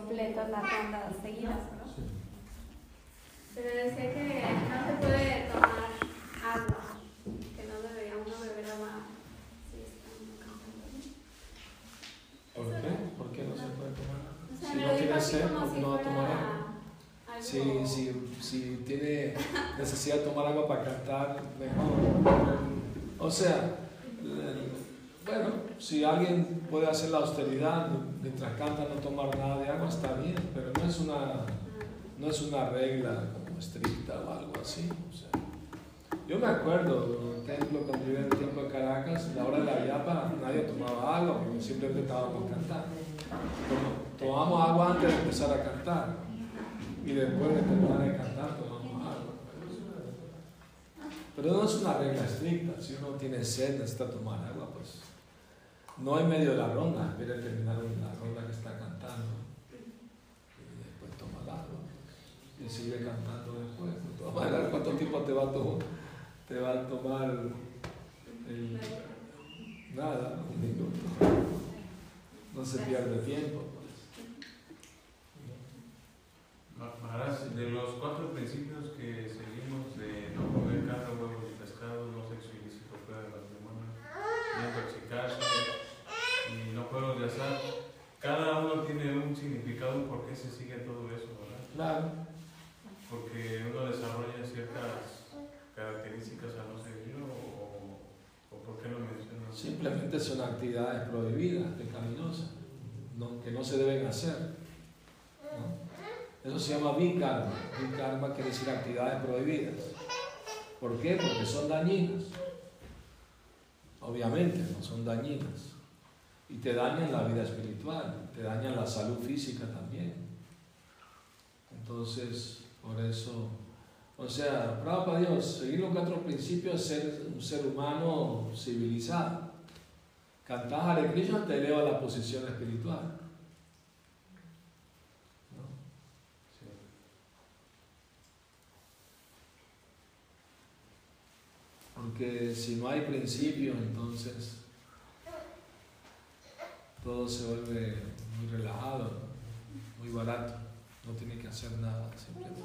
completas las rondas seguidas, ¿no? Sí. Pero decía que no se puede tomar agua, que no debería uno beber agua si está cantando. ¿Por qué? ¿Por qué no se puede tomar? O sea, Si no tiene sed, como ¿por qué si no va a tomar agua? Si, si, si tiene necesidad de tomar agua para cantar, mejor. O sea, bueno, si alguien puede hacer la austeridad mientras canta no tomar nada de agua, está bien, pero no es una, no es una regla como estricta o algo así. o yo me acuerdo, por ejemplo, cuando yo en el tiempo de Caracas, la hora de la yapa, nadie tomaba agua, simplemente estábamos cantando. Tom- Tomamos agua antes de empezar a cantar y después de terminar de cantar tomamos agua. Pero no es una regla estricta, si uno tiene sed necesita tomar agua, no en medio de la ronda, espera terminar la ronda que está cantando y después toma el agua y sigue cantando después. Maneras, ¿cuánto tiempo te va a, tomar nada, un minuto? No se pierde tiempo. pues. De los cuatro principios que seguimos de no comer carne, huevos y pescado, no sexo ilícito fuera de matrimonio, no intoxicarse y no juegos de azar, cada uno tiene un significado por qué se sigue todo eso, ¿verdad? Claro. Porque uno desarrolla ciertas características a no seguirlo o, o por qué lo mencionas. Simplemente son actividades prohibidas, pecaminosas, no- que no se deben hacer. ¿no? Eso se llama vikarma. Vikarma quiere decir actividades prohibidas. ¿Por qué? Porque son dañinas. Obviamente, no son dañinas. Y te dañan la vida espiritual, te dañan la salud física también. Entonces, por eso, o sea, para Dios, seguir los cuatro principios es ser un ser humano civilizado. Cantar Hare te eleva a la posición espiritual. Porque si no hay principio, entonces todo se vuelve muy relajado, muy barato. No tiene que hacer nada, simplemente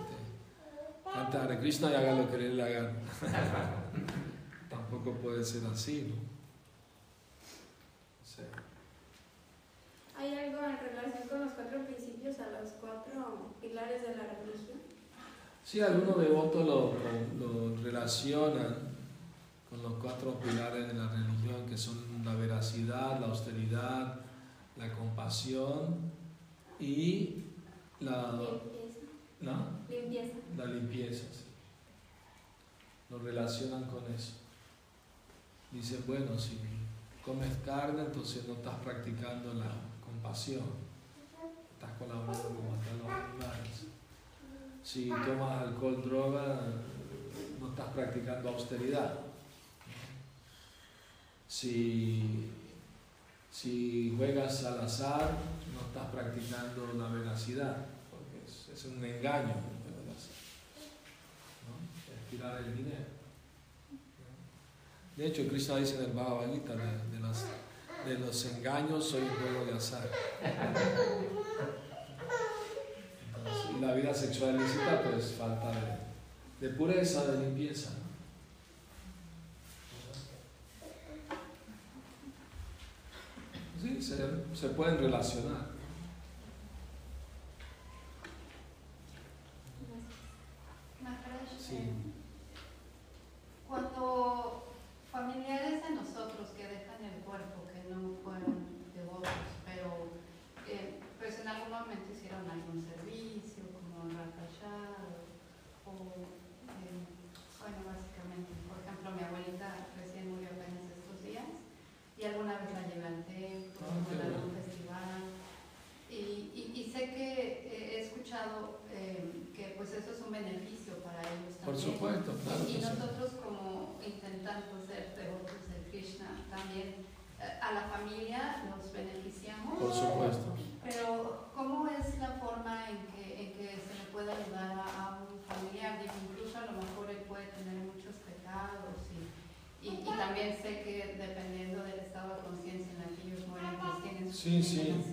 canta Hare Krishna y haga lo que le haga. Tampoco puede ser así, ¿no? Sí. ¿Hay algo en relación con los cuatro principios a los cuatro pilares de la religión? Sí, algunos devotos lo, lo- lo relacionan con los cuatro pilares de la religión, que son la veracidad, la austeridad, la compasión y la, Limpieza. ¿no? Limpieza. la limpieza. sí. Lo relacionan con eso. Dicen, bueno, si comes carne, entonces no estás practicando la compasión, estás colaborando con matar los animales. Si tomas alcohol, droga, no estás practicando austeridad. Si, si juegas al azar, no estás practicando la veracidad, porque es, un engaño. el azar, ¿no? Es tirar el dinero. De hecho, Krishna dice en el Bhagavad Gita, de, los engaños soy un juego de azar. Y la vida sexual ilícita, pues falta de pureza, de limpieza. ¿no? Sí, se, se pueden relacionar. Sí. eh, Cuando familiares de nosotros que dejan el cuerpo, que no fueron devotos, pero eh, pues en algún momento hicieron algún servicio, como Rakashar, o, eh, bueno, básicamente, por ejemplo, mi abuelita recién murió apenas estos días, y alguna vez la llevé al templo, Ah, o qué en algún bueno. festival, y, y, y sé que escuchado eh, que pues eso es un beneficio para ellos también. Por supuesto, claro Y sí. nosotros como intentando ser devotos de Krishna también eh, a la familia nos beneficiamos. Por supuesto. Pero ¿cómo es la forma en que, en que se le puede ayudar a, a un familiar? Digo, incluso a lo mejor él puede tener muchos pecados y, y, y también sé que dependiendo del estado de conciencia en el que ellos mueren, pues tienen su Sí, sí.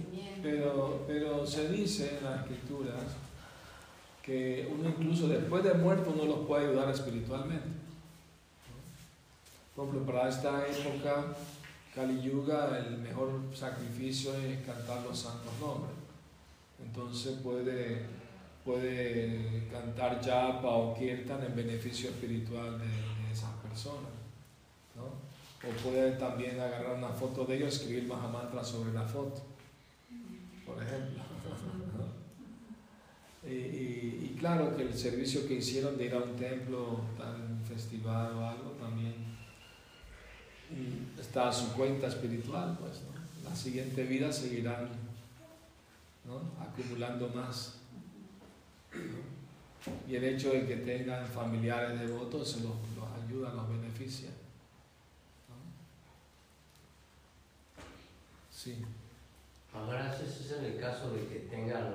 Pero, pero se dice en las escrituras que uno incluso después de muerto uno los puede ayudar espiritualmente. Por ejemplo, para esta época, Kali Yuga, el mejor sacrificio es cantar los santos nombres. Entonces puede, puede cantar japa o kirtan en beneficio espiritual de, esas personas. ¿no? O puede también agarrar una foto de ellos y escribir Mahamantra sobre la foto, por ejemplo. Y claro que el servicio que hicieron de ir a un templo, un festival o algo, también mm, está a su cuenta espiritual, pues, ¿no? La siguiente vida seguirán acumulando más. Y el hecho de que tengan familiares devotos se los, ayuda, los beneficia. Sí. Ahora, eso es en el caso de que tengan,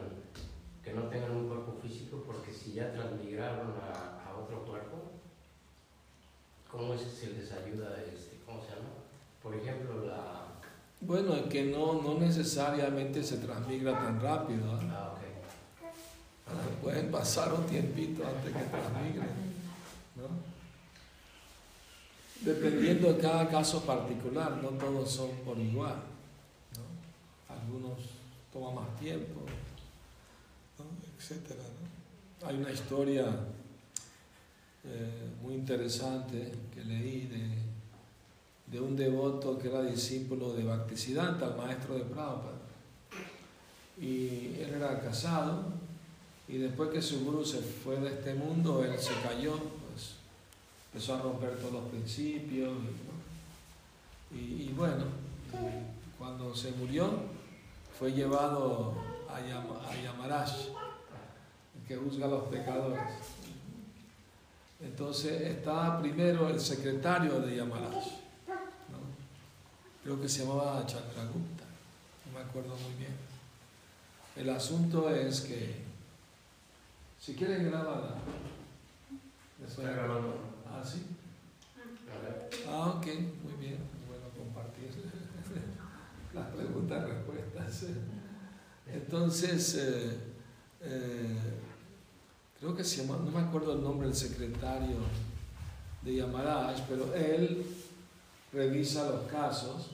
que no tengan un cuerpo físico, porque si ya transmigraron a, a otro cuerpo, ¿cómo es que se les ayuda, este, cómo se llama? Por ejemplo, la... Bueno, es que no, no necesariamente se transmigra tan rápido. ¿ah? Ah, ok. Pueden pasar un tiempito antes que transmigren. ¿no? Dependiendo de cada caso particular, no todos son por igual. ¿no? Algunos toman más tiempo. Etcétera. Hay una historia eh, muy interesante que leí de, de un devoto que era discípulo de Bhaktisiddhanta, el maestro de Prabhupada. Y él era casado y después que su guru se fue de este mundo, él se cayó, pues empezó a romper todos los principios. Y, ¿no? y- y bueno, cuando se murió, fue llevado a, Yam- a Yamaraj, el que juzga a los pecadores. Entonces estaba primero el secretario de Yamaraj, ¿no? creo que se llamaba Chandragupta, no me acuerdo muy bien. El asunto es que si quieren grabar, Está grabando. Ah, sí. Ah, ok, muy bien. Bueno, compartir las preguntas y respuestas. Entonces, eh, eh, creo que se llama, no me acuerdo el nombre del secretario de Yamaraj, pero él revisa los casos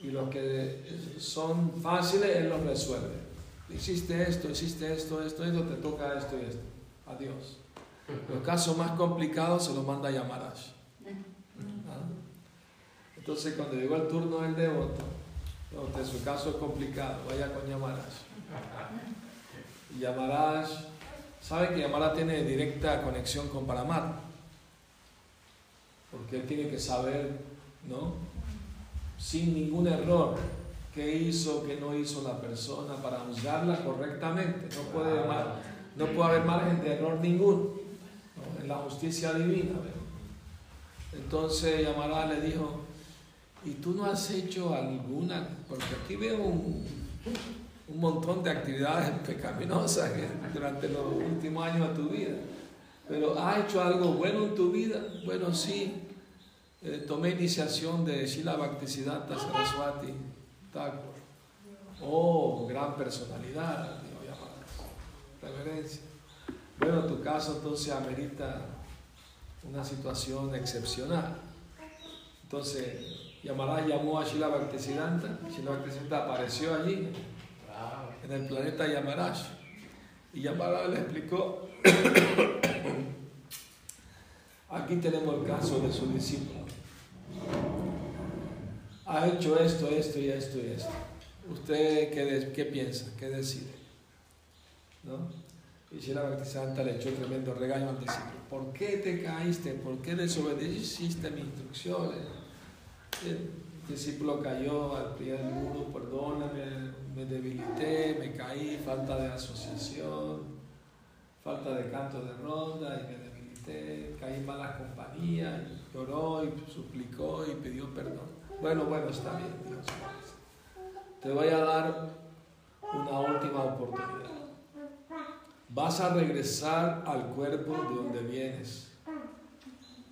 y los que son fáciles, él los resuelve. Hiciste esto, hiciste esto, esto, esto, te toca esto y esto. Adiós. Los casos más complicados se los manda a Yamaraj. ¿Ah? Entonces, cuando llegó el turno del devoto, usted, su caso es complicado, vaya con Yamaraj. Y Yamaraj, sabe que Yamaraj tiene directa conexión con Paramar, porque él tiene que saber, ¿no? Sin ningún error, qué hizo, qué no hizo la persona para juzgarla correctamente. No puede, mar- no puede haber margen de error ninguno ¿no? en la justicia divina. Entonces Yamará le dijo, ¿y tú no has hecho alguna? Porque aquí veo un, un montón de actividades pecaminosas durante los últimos años de tu vida. Pero ¿has hecho algo bueno en tu vida? Bueno, sí. Eh, tomé iniciación de Shila Bhaktisiddhanta Saraswati Thakur. Oh, gran personalidad. Reverencia. Bueno, tu caso entonces amerita una situación excepcional. Entonces, Yamaraj llamó a Shila Bhaktisiddhanta, Shila Bhaktisiddhanta apareció allí, en el planeta Yamaraj. Y Yamaraj le explicó, aquí tenemos el caso de su discípulo. Ha hecho esto, esto y esto y esto. ¿Usted qué, qué piensa? ¿Qué decide? ¿No? Y Shila Bhaktisiddhanta le echó tremendo regaño al discípulo. ¿Por qué te caíste? ¿Por qué desobedeciste mis instrucciones? El discípulo cayó al del muro, perdóname, me debilité, me caí, falta de asociación, falta de canto de ronda y me debilité, caí en malas compañías, y lloró y suplicó y pidió perdón. Bueno, bueno, está bien, Dios. Te voy a dar una última oportunidad. Vas a regresar al cuerpo de donde vienes.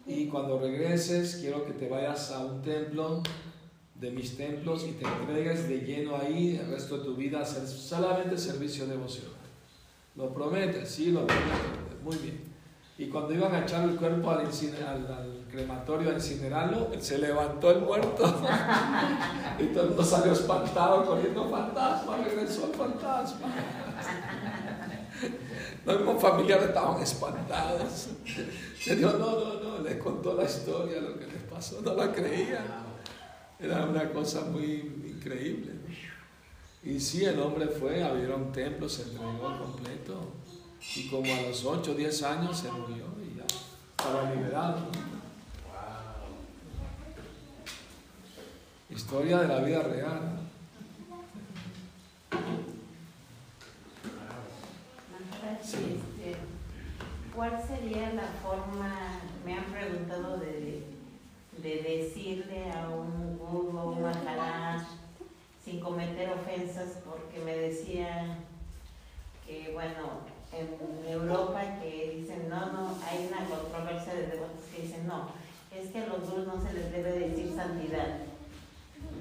Y cuando regreses, quiero que te vayas a un templo de mis templos y te entregues de lleno ahí el resto de tu vida a hacer solamente servicio devocional. ¿Lo prometes? Sí, lo prometo. Muy bien. Y cuando iban a echar el cuerpo al, crematorio a incinerarlo, se levantó el muerto. y todo el mundo salió espantado, corriendo fantasma, regresó el fantasma. Los mismos familiares estaban espantados. Le dijo, no, no, no, les contó la historia, lo que les pasó, no la creían. Era una cosa muy increíble. Y sí, el hombre fue, abrió un templo, se entregó completo. Y como a los 8 o 10 años se murió y ya estaba liberado. Historia de la vida real. Este, ¿Cuál sería la forma, me han preguntado, de, de decirle a un guru o un maharaj sin cometer ofensas? Porque me decía que, bueno, en Europa que dicen, no, no, hay una controversia de devotos que dicen, no, es que a los gurus no se les debe decir santidad,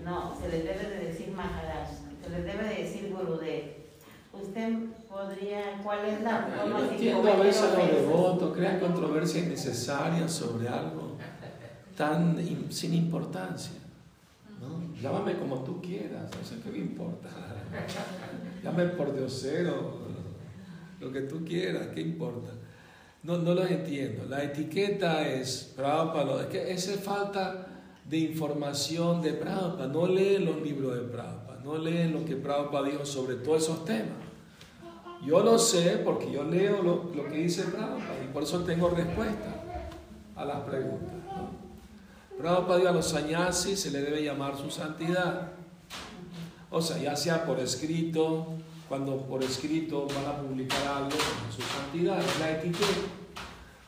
no, se les debe de decir Maharaj, se les debe de decir Gurudev. Usted podría, ¿cuál es la forma Yo entiendo a veces a los devotos crean controversia innecesaria sobre algo tan sin importancia. Llámame como tú quieras, no sé qué me importa. Llámame por diosero, lo que tú quieras, ¿qué importa? No, no lo entiendo. La etiqueta es, Prabhupada, es que esa falta de información de Prabhupada. No leen los libros de Prabhupada, no leen lo que Prabhupada dijo sobre todos esos temas. Yo lo sé porque yo leo lo, lo que dice Prabhupada y por eso tengo respuesta a las preguntas. Prabhupada dijo a los sannyasis se le debe llamar su santidad. O sea, ya sea por escrito, cuando por escrito van a publicar algo su santidad, es la etiqueta.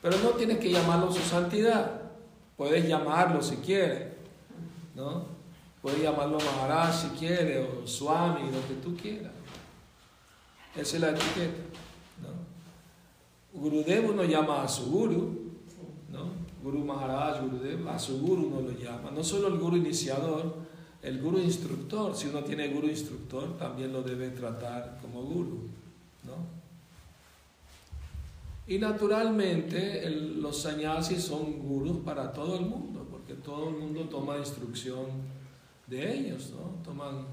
Pero no tienes que llamarlo su santidad, puedes llamarlo si quieres, ¿no? Puedes llamarlo Maharaj si quieres, o Swami, lo que tú quieras. Esa es la etiqueta, ¿no? Gurudev uno llama a su guru. Guru Maharaj, Gurudev, a su guru uno lo llama. No solo el guru iniciador, el guru instructor, si uno tiene guru instructor, también lo debe tratar como guru, ¿no? Y naturalmente los sannyasis son gurus para todo el mundo, porque todo el mundo toma instrucción de ellos, ¿no? Toman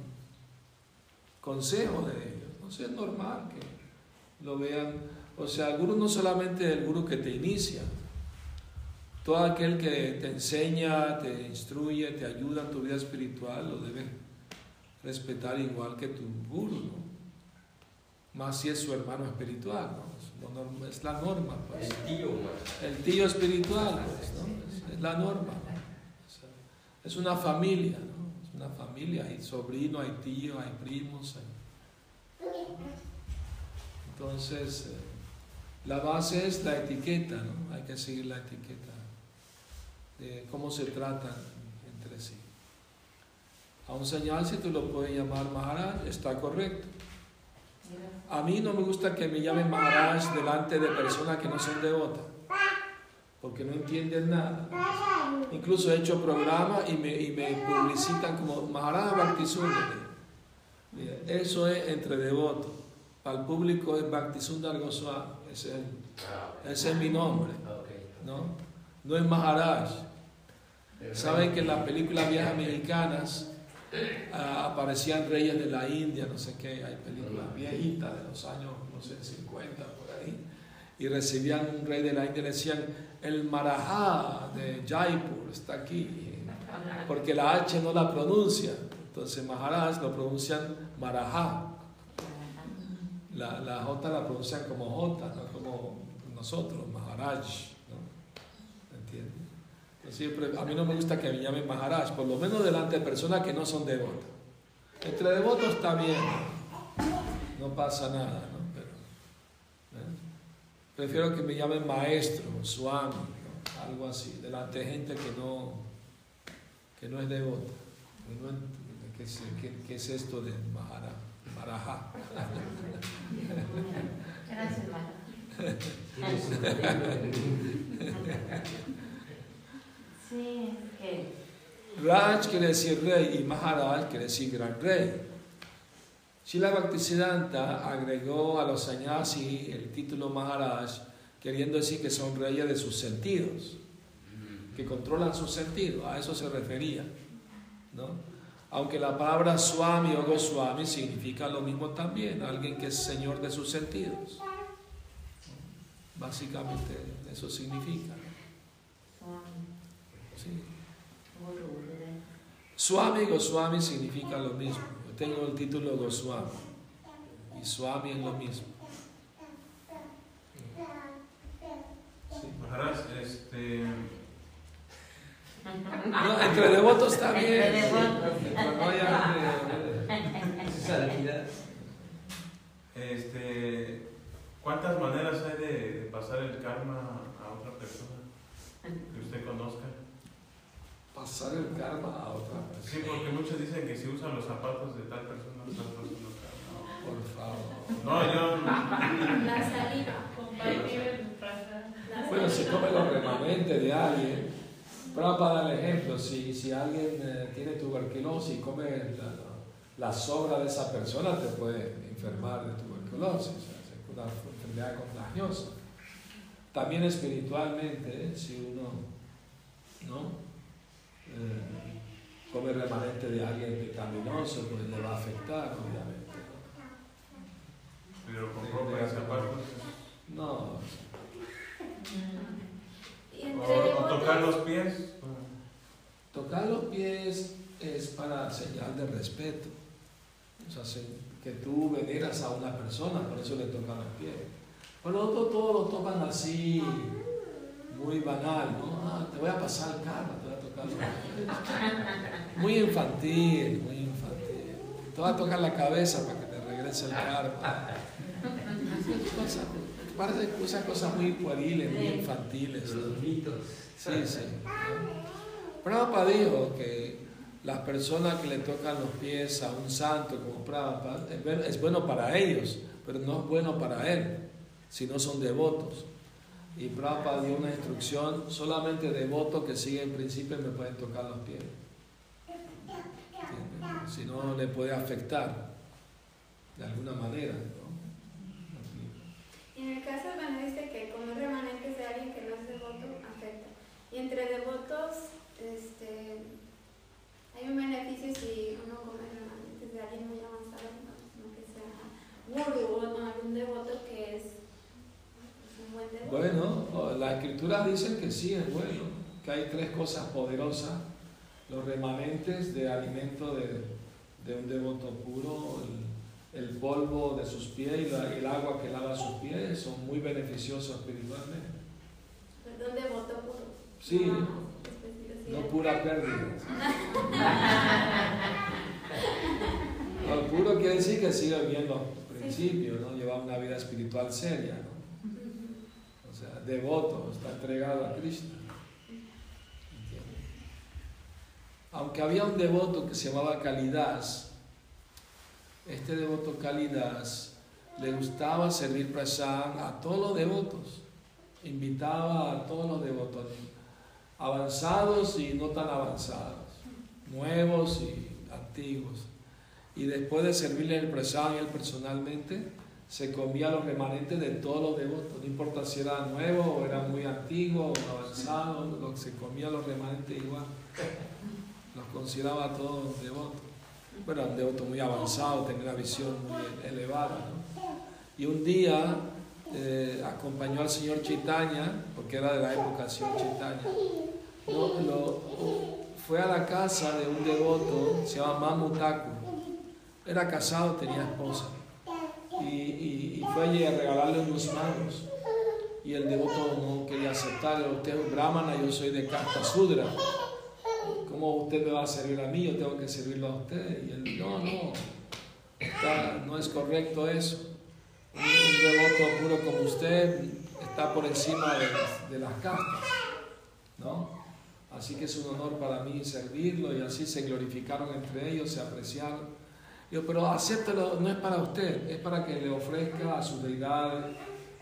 consejo de ellos. ¿no? es normal que lo vean. O sea, el guru no solamente el guru que te inicia, todo aquel que te enseña, te instruye, te ayuda en tu vida espiritual, lo debe respetar igual que tu guru, ¿no? Más si es su hermano espiritual, ¿no? Es, la norma, pues. El tío, El tío espiritual, pues, ¿no? Es, la norma, Es una familia, ¿no? Es una familia, hay sobrino, hay tío, hay primos. Entonces, eh, la base es la etiqueta, ¿no? Hay que seguir la etiqueta de cómo se tratan entre sí. A un señal, si tú lo puedes llamar Maharaj, está correcto. A mí no me gusta que me llamen Maharaj delante de personas que no son devotas, porque no entienden nada. Incluso he hecho programas y me, y me publicitan como Maharaj Bhaktisundar. Eso es entre devotos. Para el público es Bhaktisundar Goswami. Ese es, ese es mi nombre. ¿no? No es Maharaj. Saben que en las películas viejas mexicanas ah, aparecían reyes de la India, no sé qué, hay películas viejitas de los años, no sé, 50 por ahí, y recibían un rey de la India y decían, el Marajá de Jaipur está aquí, porque la H no la pronuncia, entonces Maharaj lo pronuncian Marajá, la, la J la pronuncian como J, no como nosotros, Maharaj a mí no me gusta que me llamen Maharaj, por lo menos delante de personas que no son devotas. Entre devotos está bien, no pasa nada, ¿no? Pero, ¿eh? Prefiero que me llamen maestro, swami, algo así, delante de gente que no, que no es devota. ¿Qué es, qué, es esto de Maharaj? Maraja. Gracias, Sí, que Raj quiere decir rey y Maharaj quiere decir gran rey. Shila Bhaktisiddhanta agregó a los sannyasi el título Maharaj queriendo decir que son reyes de sus sentidos, que controlan sus sentidos, a eso se refería. ¿no? Aunque la palabra Swami o Goswami significa lo mismo también, alguien que es señor de sus sentidos. Básicamente eso significa. Sí. Swami y Goswami significa lo mismo. Yo tengo el título Goswami y Swami es lo mismo. Sí. Este, No, entre devotos de- Salida. este, ¿cuántas maneras hay de, de pasar el karma a otra persona que usted conozca? Pasar el karma a otra Sí, persona. porque muchos dicen que si usan los zapatos de tal persona, tal persona karma. Por favor. No, yo, La saliva. Compartir Bueno, si saliva. come los remanentes de alguien, pero para dar el ejemplo, si, si alguien eh, tiene tuberculosis y come la, la sobra de esa persona, te puede enfermar de tuberculosis, o sea, es una enfermedad contagiosa. También espiritualmente, si uno ¿no? Eh, come remanente de alguien pecaminoso, pues le va a afectar, obviamente. pero con ropa y zapatos. No, O, tocar los pies. Tocar los pies es para señal de respeto. O sea, se- que tú veneras a una persona, por eso le tocan los pies. Pero otros todos lo tocan así, muy banal, ¿no? Ah, te voy a pasar el Muy infantil, muy infantil. Te voy a tocar la cabeza para que te regrese el karma. Cosas- Parece que usan cosas muy pueriles, muy infantiles. Los mitos. Sí, sí. Prabhupada dijo que las personas que le tocan los pies a un santo como Prabhupada es bueno para ellos, pero no es bueno para él, si no son devotos. Y Prabhupada dio una instrucción, solamente devotos que siguen principios me pueden tocar los pies. Si no, le puede afectar de alguna manera. ¿no? en el caso, bueno, dice que comer remanentes de alguien que no es devoto afecta. Y entre devotos, este, hay un beneficio si uno come remanentes de alguien muy avanzado, no, que sea guru o algún devoto que es un buen devoto. Bueno, las escrituras dicen que sí es bueno, que hay tres cosas poderosas, los remanentes de alimento de, de un devoto puro, el, el polvo de sus pies y la- el agua que lava sus pies son muy beneficiosos espiritualmente. Perdón, devoto puro. Sí, No, específico, sí, no pura pérdida. No, puro quiere decir que sigue viendo los principios, ¿no? lleva una vida espiritual seria. ¿no? Ujú. O sea, devoto, está entregado a. ¿Entiendes? Aunque había un devoto que se llamaba Kalidas, este devoto Kalidas le gustaba servir prasad a todos los devotos. Invitaba a todos los devotos, avanzados y no tan avanzados, nuevos y antiguos. Y después de servirle el prasad él personalmente, se comía los remanentes de todos los devotos, no importa si era nuevo o era muy antiguo o avanzado, lo, se comía los remanentes igual. Los consideraba todos devotos. Bueno, un devoto muy avanzado, tenía una visión muy elevada. ¿no? Y un día eh, acompañó al señor Chaitanya, porque era de la época señor Chaitanya. Lo- lo- fue a la casa de un devoto, se llama Mamu Thakur. Era casado, tenía esposa y, y- y fue allí a regalarle unos mangos. Y el devoto no quería aceptarlo. Usted es brahmana, yo soy de Kasta Sudra. ¿Cómo usted me va a servir a mí? Yo tengo que servirlo a usted. Y él, no, no, está- no es correcto eso. Un, un devoto puro como usted está por encima de, de las castas. ¿no? Así que es un honor para mí servirlo y así se glorificaron entre ellos, se apreciaron. Digo, pero acéptelo, no es para usted, es para que le ofrezca a su deidad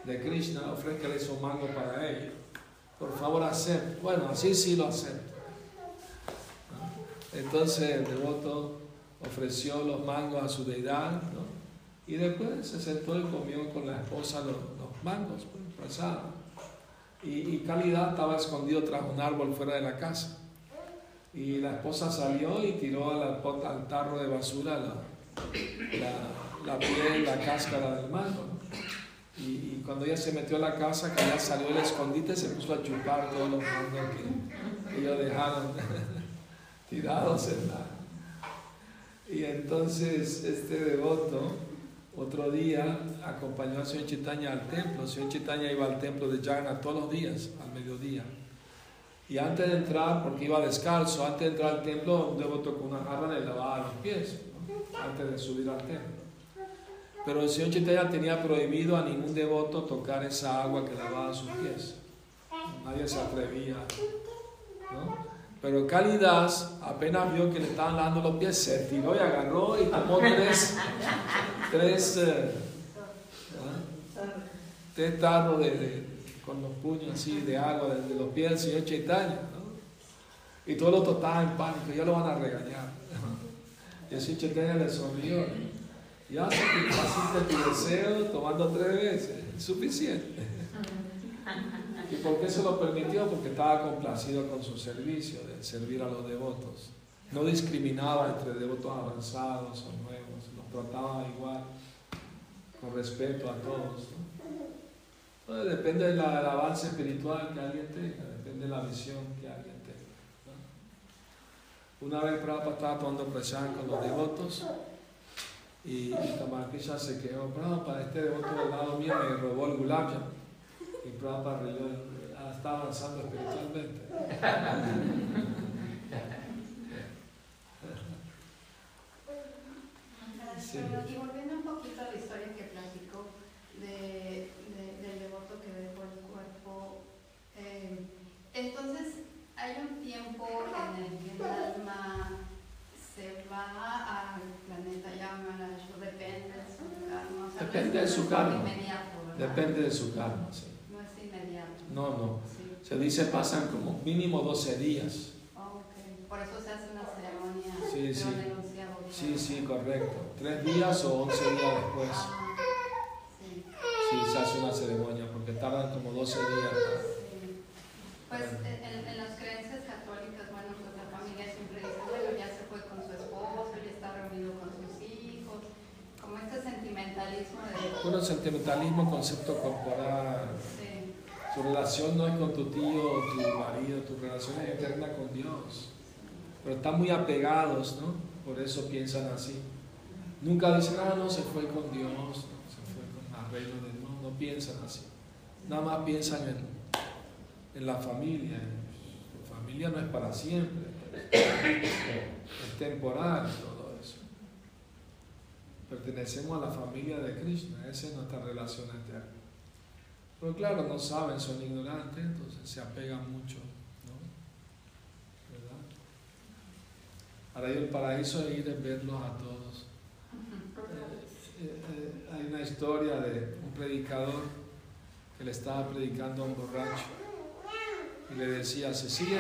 de Krishna, ofrezca esos mangos para ellos. Por favor, acepte. Bueno, así sí lo acepto. Entonces el devoto ofreció los mangos a su deidad, ¿no? Y después se sentó y comió con la esposa los, mangos, pues. Y, y Calidad estaba escondido tras un árbol fuera de la casa. Y la esposa salió y tiró a la, al tarro de basura la, la, la piel, la cáscara del mango. Y, cuando ella se metió a la casa, que ella salió del escondite, se puso a chupar todos los mangos que ellos dejaron tirados en la... Y entonces este devoto otro día acompañó al señor Chitaña al templo. El señor Chitaña iba al templo de Jagna todos los días, al mediodía. Y antes de entrar, porque iba descalzo, antes de entrar al templo, un devoto con una jarra le lavaba los pies. Antes de subir al templo. Pero el señor Chitaña tenía prohibido a ningún devoto tocar esa agua que lavaba sus pies. Nadie se atrevía. Pero Calidas apenas vio que le estaban lavando los pies, se tiró y agarró y tomó tres, tres, eh, tres tarros de, con los puños así de agua de, de los pies del señor Chaitanya. Y todos los estaban en pánico, ya lo van a regañar. Y el señor Chaitanya le sonrió. Ya satisfaciste tu deseo tomando tres veces, es suficiente. ¿Y por qué se lo permitió? Porque estaba complacido con su servicio, de servir a los devotos. No discriminaba entre devotos avanzados o nuevos, los trataba igual, con respeto a todos. ¿no? Entonces, depende del avance espiritual que alguien tenga, depende de la visión que alguien tenga. Una vez Prabhupada estaba tomando presión con los devotos y, y Tamarkisha se quedó, Prabhupada, este devoto del lado mío me robó el gulab y Prabhupada ah, está avanzando espiritualmente. Sí. Y volviendo un poquito a la historia que platicó de, de, del devoto que dejó el cuerpo, eh, entonces hay un tiempo en el que el alma se va al planeta Yamarash, depende de su karma. O sea, Depende no de su karma. Depende de su karma, sí. No es inmediato. No, no. Sí. Se dice pasan como mínimo 12 días. Oh. Por eso se hace una ceremonia Sí, sí. Sí, sí, correcto. Tres días o 11 días después. Ah, sí. Sí, se hace una ceremonia porque tardan como 12 días. Pues en, en las creencias católicas, bueno, pues la familia siempre dice, bueno, ya se fue con su esposo, ya está reunido con sus hijos, como este sentimentalismo de... Puro sentimentalismo, concepto corporal. Sí, Tu relación no es con tu tío o tu marido, tu relación es eterna con Dios. Pero están muy apegados, ¿no? Por eso piensan así. Nunca dicen, ah, no, se fue con Dios, no, se fue con el reino de Dios. No, no piensan así. Nada más piensan en, en la familia. Tu familia no es para siempre. Es temporal todo eso. Pertenecemos a la familia de Krishna. Esa es nuestra relación eterna. Pero claro, no saben, son ignorantes, entonces se apegan mucho. ¿no? ¿Verdad? Ahora el paraíso es ir a verlos a todos. Eh, eh, hay una historia de un predicador que le estaba predicando a un borracho y le decía, se sigue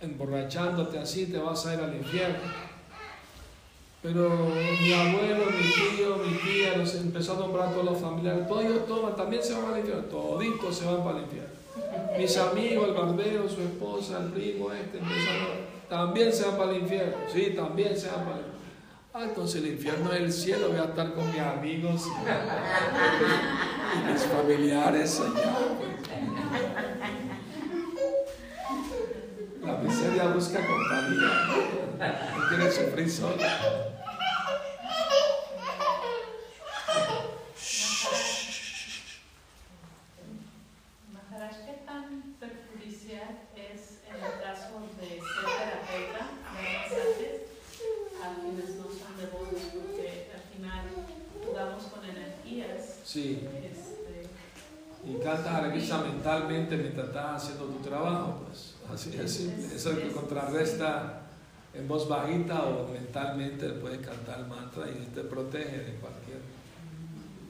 emborrachándote así, te vas a ir al infierno. Pero mi abuelo, mi tío, mi tía, los empezó a nombrar a todos los familiares, todos ellos toman, también se van al infierno, toditos se van para el infierno. Mis amigos, el barbero, su esposa, el primo este, empezaron, también se van para el infierno, sí, también se van para el infierno. Ah, entonces el infierno es el cielo, voy a estar con mis amigos y, mis familiares allá. Energías. Sí. Este, Y cantas Hare Krishna mentalmente mientras estás haciendo tu trabajo, pues así es. Eso es lo que contrarresta en voz bajita o mentalmente puedes cantar el mantra y te protege de cualquier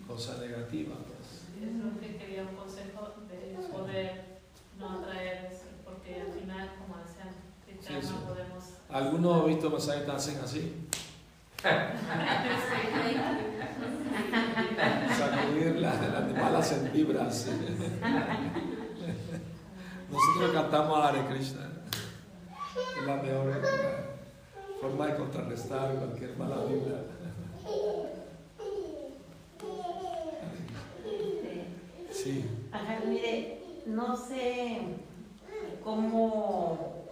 cosa negativa. Pues. es lo que quería un consejo de poder no atraer, porque al final, como decían, que calma sí. podemos... Algunos, visto mensajes hacen así. Sacudir la- las malas en vibras. Nosotros cantamos a Hare Krishna. Es la mejor forma de contrarrestar cualquier mala vibra. Sí. Ajá, mire, no sé cómo,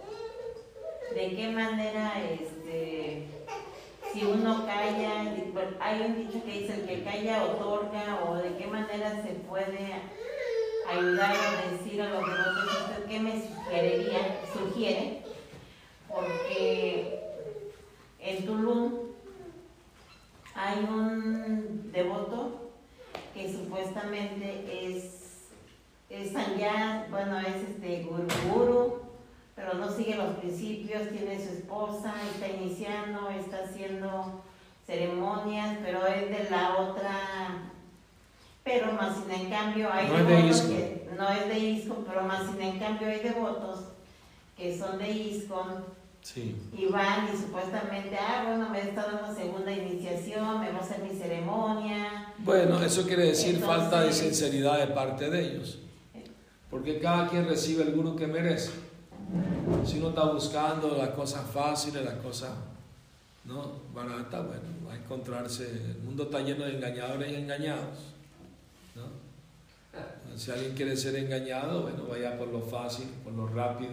de qué manera, este, si uno calla, hay un dicho que dice el que calla otorga, o de qué manera se puede ayudar o decir a los ¿usted qué me sugeriría, sugiere? Porque en Tulum hay un devoto que supuestamente es, es sanyas, bueno, es este guru, guru, pero no sigue los principios, tiene su esposa, está iniciando, está haciendo ceremonias, pero es de la otra, pero más sin en cambio hay No es de devotos que, no es de ISKCON, pero más sin en cambio hay devotos que son de ISKCON Sí. y van y supuestamente, ah, bueno, me está dando segunda iniciación, me va a hacer mi ceremonia. Bueno, eso quiere decir Entonces- falta de sinceridad de parte de ellos. Porque cada quien recibe el guru que merece. Si uno está buscando las cosas fáciles, las cosas ¿no? baratas, bueno, va a encontrarse. El mundo está lleno de engañadores y engañados. ¿no? Si alguien quiere ser engañado, bueno, vaya por lo fácil, por lo rápido.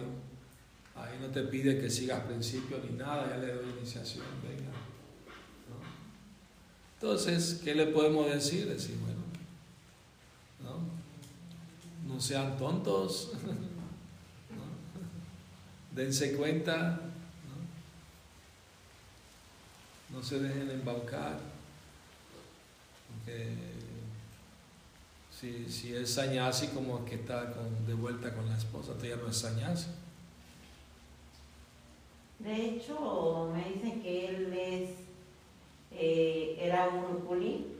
Ahí no te pide que sigas principios ni nada, ya le doy iniciación, venga. Entonces, ¿qué le podemos decir? Decir, bueno, ¿no? Sean tontos, dense cuenta, ¿no? no se dejen embaucar, porque si, si es sañasi como que está de vuelta con la esposa, todavía no es sañasi. De hecho, me dicen que él es, eh, era un culi.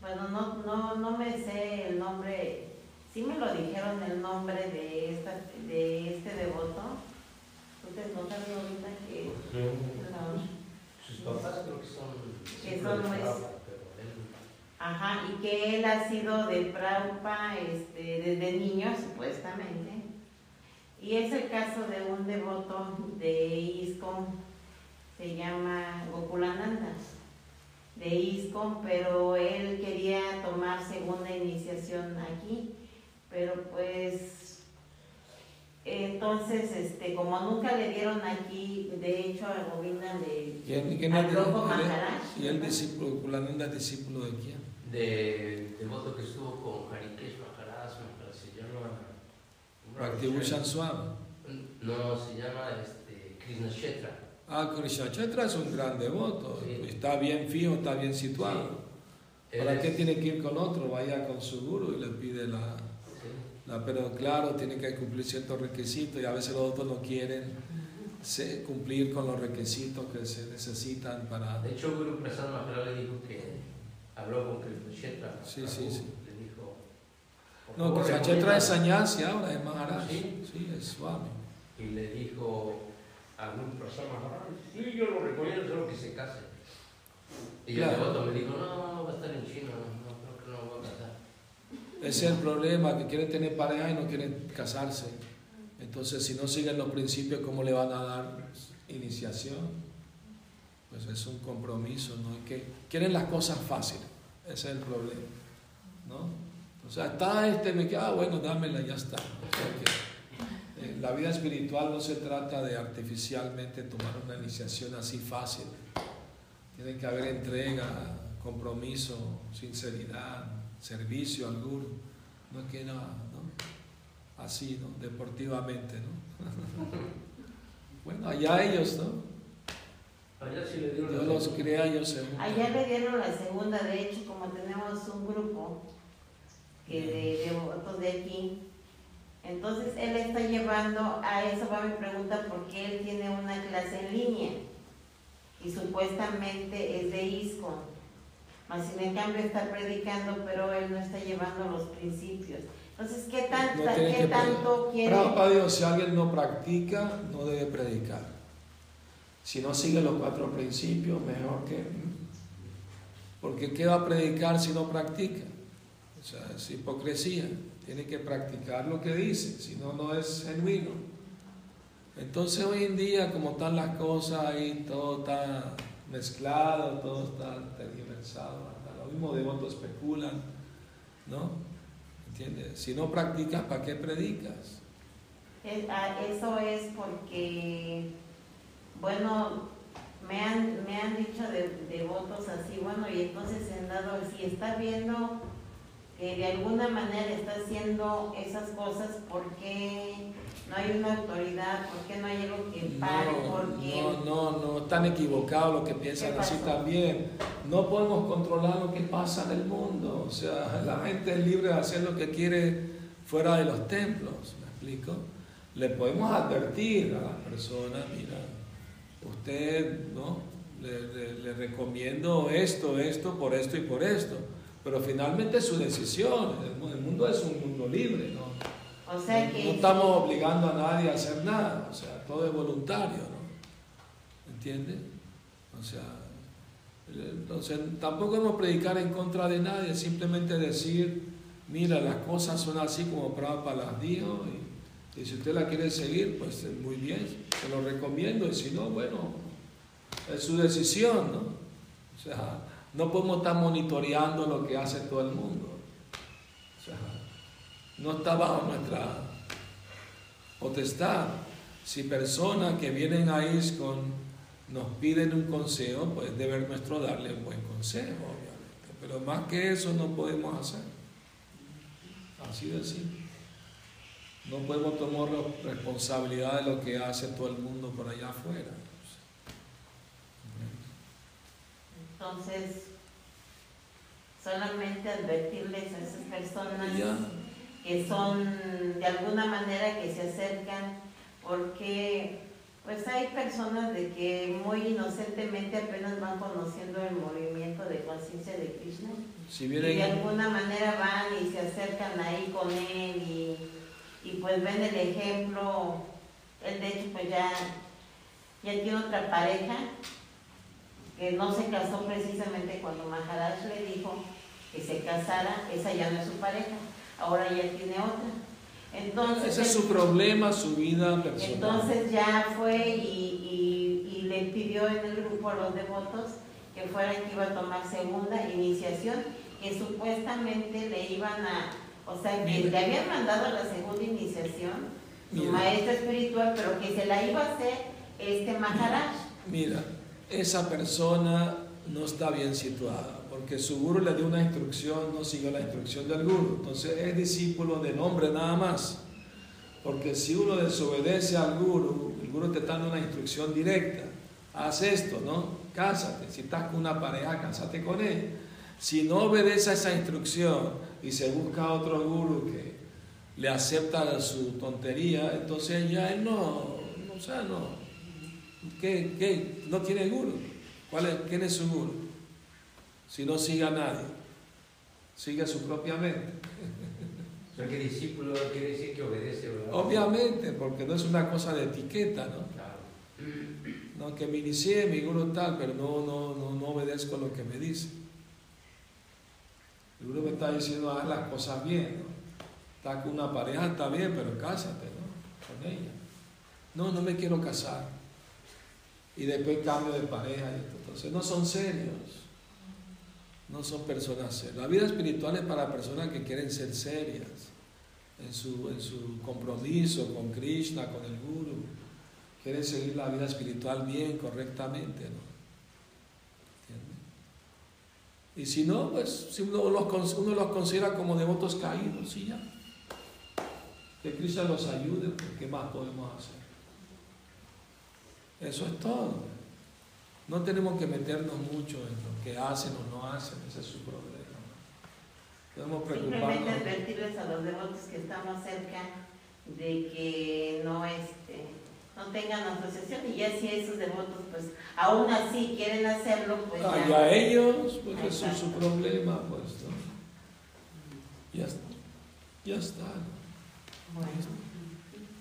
Bueno, no, no, no me sé el nombre, sí me lo dijeron el nombre de, esta, de este devoto. Ustedes notaron ahorita que. Sus papás creo que son. Que son él- Ajá, y que él ha sido de Praupa este, desde niño, supuestamente. Y es el caso de un devoto de ISKCON, se llama Gokulananda, de ISKCON, pero él quería tomar segunda iniciación aquí, pero pues entonces, este, como nunca le dieron aquí, de hecho a Govinda le... ¿Quién, quién al es Loco Maharaj, ¿Y el discípulo, Kulananda es discípulo de quién? De devoto que estuvo con Harikesh Maharaj, me parece, se llama. Bhakti-Bhushan Swami. No, se llama este, Krishna Shetra. Ah, Krishna Chetra es un gran devoto, Sí. está bien fijo, está bien situado. ¿Para es- qué tiene que ir con otro? Vaya con su guru y le pide la, sí. la- Pero claro, tiene que cumplir ciertos requisitos y a veces los otros no quieren cumplir con los requisitos que se necesitan para... De hecho, Guru Prasad Maharaj le dijo que habló con Krishna Shetra. Sí, sí, sí. No, favor, Krishna Chetra recomienda- es sannyasi ahora, es Maharaj. Sí. Sí, es Swami. Y le dijo a Guru Prasad Maharaj, sí, yo lo recomiendo, solo que se case. Y Claro. el devoto me dijo, no, va a estar en China, no, creo que no va a casar. Ese es el problema, que quieren tener pareja y no quieren casarse. Entonces, si no siguen los principios, ¿cómo le van a dar iniciación? Pues es un compromiso, ¿no? Es que quieren las cosas fáciles, ese es el problema, ¿no? O sea, está este, me queda, ah, bueno, dámela, ya está. O sea que, eh, la vida espiritual no se trata de artificialmente tomar una iniciación así fácil. Tiene que haber entrega, compromiso, sinceridad, servicio al guru. No es que no, ¿no? Así, ¿no? Deportivamente, ¿no? bueno, allá ellos, ¿no? Allá sí le dieron Dios la- los crea, juntan. Allá le dieron la segunda, de hecho, como tenemos un grupo que de devotos de aquí, entonces él está llevando, a eso va mi pregunta, porque él tiene una clase en línea y supuestamente es de ISKCON, mas sin en cambio está predicando, pero él no está llevando los principios. Entonces, ¿qué, tan- No ¿qué que tanto quiere? Prabhupada dijo, si alguien no practica, no debe predicar. Si no sigue los cuatro principios, mejor que... Porque ¿qué va a predicar si no practica? O sea, es hipocresía. Tiene que practicar lo que dice, si no, no es genuino. Entonces hoy en día, como están las cosas ahí, todo está mezclado, todo está tergiversado, hasta los mismos devotos especulan, ¿no? ¿Entiendes? Si no practicas, ¿para qué predicas? Ah, Eso es porque, bueno, me han, me han dicho de, de votos así, bueno, y entonces en dado, si está viendo que de alguna manera está haciendo esas cosas, ¿por qué no hay una autoridad? ¿Por qué no hay algo que pare? No, ¿Por qué? no, no, no, están equivocados los que piensan ¿Qué así también. No podemos controlar lo que pasa en el mundo. O sea, la gente es libre de hacer lo que quiere fuera de los templos. ¿Me explico? Le podemos advertir a las personas, mira, usted, ¿no? Le, le- le recomiendo esto, esto, por esto y por esto. Pero finalmente es su decisión. El mu- el mundo es un mundo libre, ¿no? O sea No- que... no estamos obligando a nadie a hacer nada, o sea, todo es voluntario, ¿no? ¿Entiendes? O sea, entonces tampoco hemos predicar en contra de nadie, simplemente decir, mira, las cosas son así como Prabhupada las dijo, y, y si usted la quiere seguir, pues eh, muy bien, se lo recomiendo, y si no, bueno, es su decisión, ¿no? O sea, no podemos estar monitoreando lo que hace todo el mundo. No está bajo nuestra potestad. Si personas que vienen a ISKCON nos piden un consejo, pues deber nuestro darle un buen consejo, obviamente. Pero más que eso no podemos hacer. Así de simple. No podemos tomar responsabilidad de lo que hace todo el mundo por allá afuera. Entonces, solamente advertirles a esas personas Ya. que son de alguna manera que se acercan, porque pues hay personas de que muy inocentemente apenas van conociendo el movimiento de conciencia de Krishna. Si y de vienen, alguna manera van y se acercan ahí con él y, y pues ven el ejemplo, él de hecho pues ya, ya tiene otra pareja que no se casó precisamente cuando Maharaj le dijo que se casara, esa ya no es su pareja, ahora ya tiene otra. Entonces, ese es su problema, su vida personal. entonces ya fue y, y- y le pidió en el grupo a los devotos que fueran que iba a tomar segunda iniciación, que supuestamente le iban a, o sea, que Mira. le habían mandado la segunda iniciación, su Mira. maestra espiritual, pero que se la iba a hacer este Maharaj. Mira, esa persona no está bien situada, porque su guru le dio una instrucción, no siguió la instrucción del guru. Entonces es discípulo de nombre nada más. Porque si uno desobedece al guru, el guru te está dando una instrucción directa. Haz esto, ¿no? Cásate. Si estás con una pareja, cásate con él. Si no obedece a esa instrucción y se busca otro guru que le acepta su tontería, entonces ya él no, no o sea, no, ¿Qué, qué? No tiene guru. ¿Cuál es, ¿Quién es su guru? Si no sigue a nadie, sigue a su propia mente. O sea, que discípulo quiere decir que obedece, ¿verdad? Obviamente, porque no es una cosa de etiqueta, ¿no? Claro. No, que me inicié, mi guru tal, pero no, no, no, no obedezco lo que me dice. El guru me está diciendo, haz las cosas bien, ¿no? Está con una pareja, está bien, pero cásate, ¿no? Con ella. No, no me quiero casar. Y después cambio de pareja y esto. Entonces no son serios. No son personas serias. La vida espiritual es para personas que quieren ser serias en su, en su compromiso con Krishna, con el Guru. Quieren seguir la vida espiritual bien, correctamente. Y si no, pues si uno los, uno los considera como devotos caídos, y ya. Que Krishna los ayude, pues, ¿qué más podemos hacer? Eso es todo. No tenemos que meternos mucho en lo que hacen o no hacen, ese es su problema. Debemos Simplemente preocuparnos. advertirles a los devotos que estamos cerca de que no este no tengan asociación y ya si esos devotos pues aún así quieren hacerlo pues Ah, ya. ya ellos, pues eso es su problema, pues, ¿no? Ya está. Ya está. Bueno.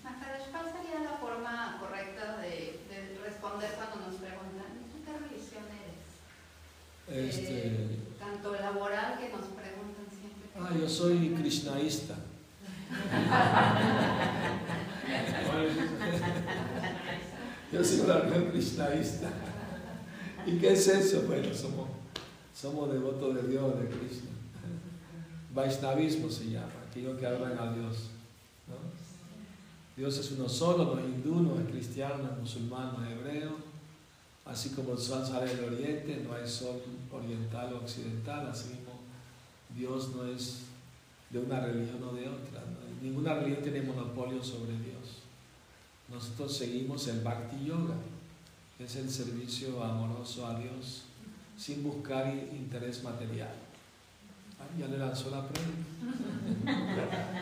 Maharaj, ¿cuál sería la forma correcta de, de responder cuando nos preguntan, ¿y tú qué religión eres? Este, tanto laboral que nos preguntan siempre. ah, yo soy krishnaísta. Yo soy una religión krishnaísta. ¿Y qué es eso? Bueno, somos, somos devotos de Dios, de Krishna. Vaishnavismo se llama, aquello que adoran a Dios. ¿no? Dios es uno solo, no es hindú, no es cristiano, no es musulmán, no es hebreo. Así como el sol sale del oriente, no hay sol oriental o occidental, así mismo Dios no es de una religión o de otra. Ninguna religión tiene monopolio sobre Dios. Nosotros seguimos el Bhakti Yoga, que es el servicio amoroso a Dios sin buscar interés material. Ya le lanzó la prueba.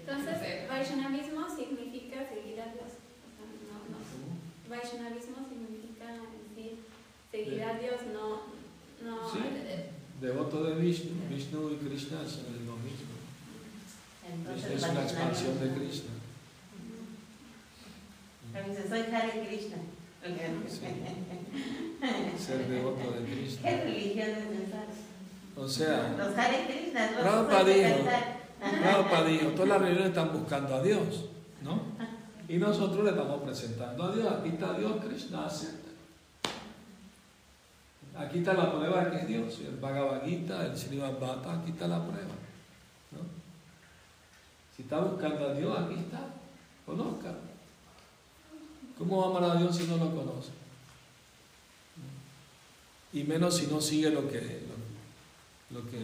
Entonces, Vaishnavismo significa seguir a Dios. O sea, no, no. Vaishnavismo significa decir seguir a Dios, no. no Sí. eh, Devoto de Vishnu, Vishnu y Krishna son lo mismo. Entonces, es una expansión de Krishna. Me dice, soy Hare Krishna. Ser devoto de ¿Qué Krishna. religión es esa? O sea, Los Hare Krishna, los. Prabhupada dijo, todas las religiones están buscando a Dios, ¿no? Y nosotros le estamos presentando a Dios. Aquí está Dios, Krishna. Aquí está la prueba que es Dios. El Bhagavad Gita, el Srimad aquí está la prueba. Si está buscando a Dios, aquí está. Conozca. ¿Cómo va a amar a Dios si no lo conoce? Y menos si no sigue lo que, lo que,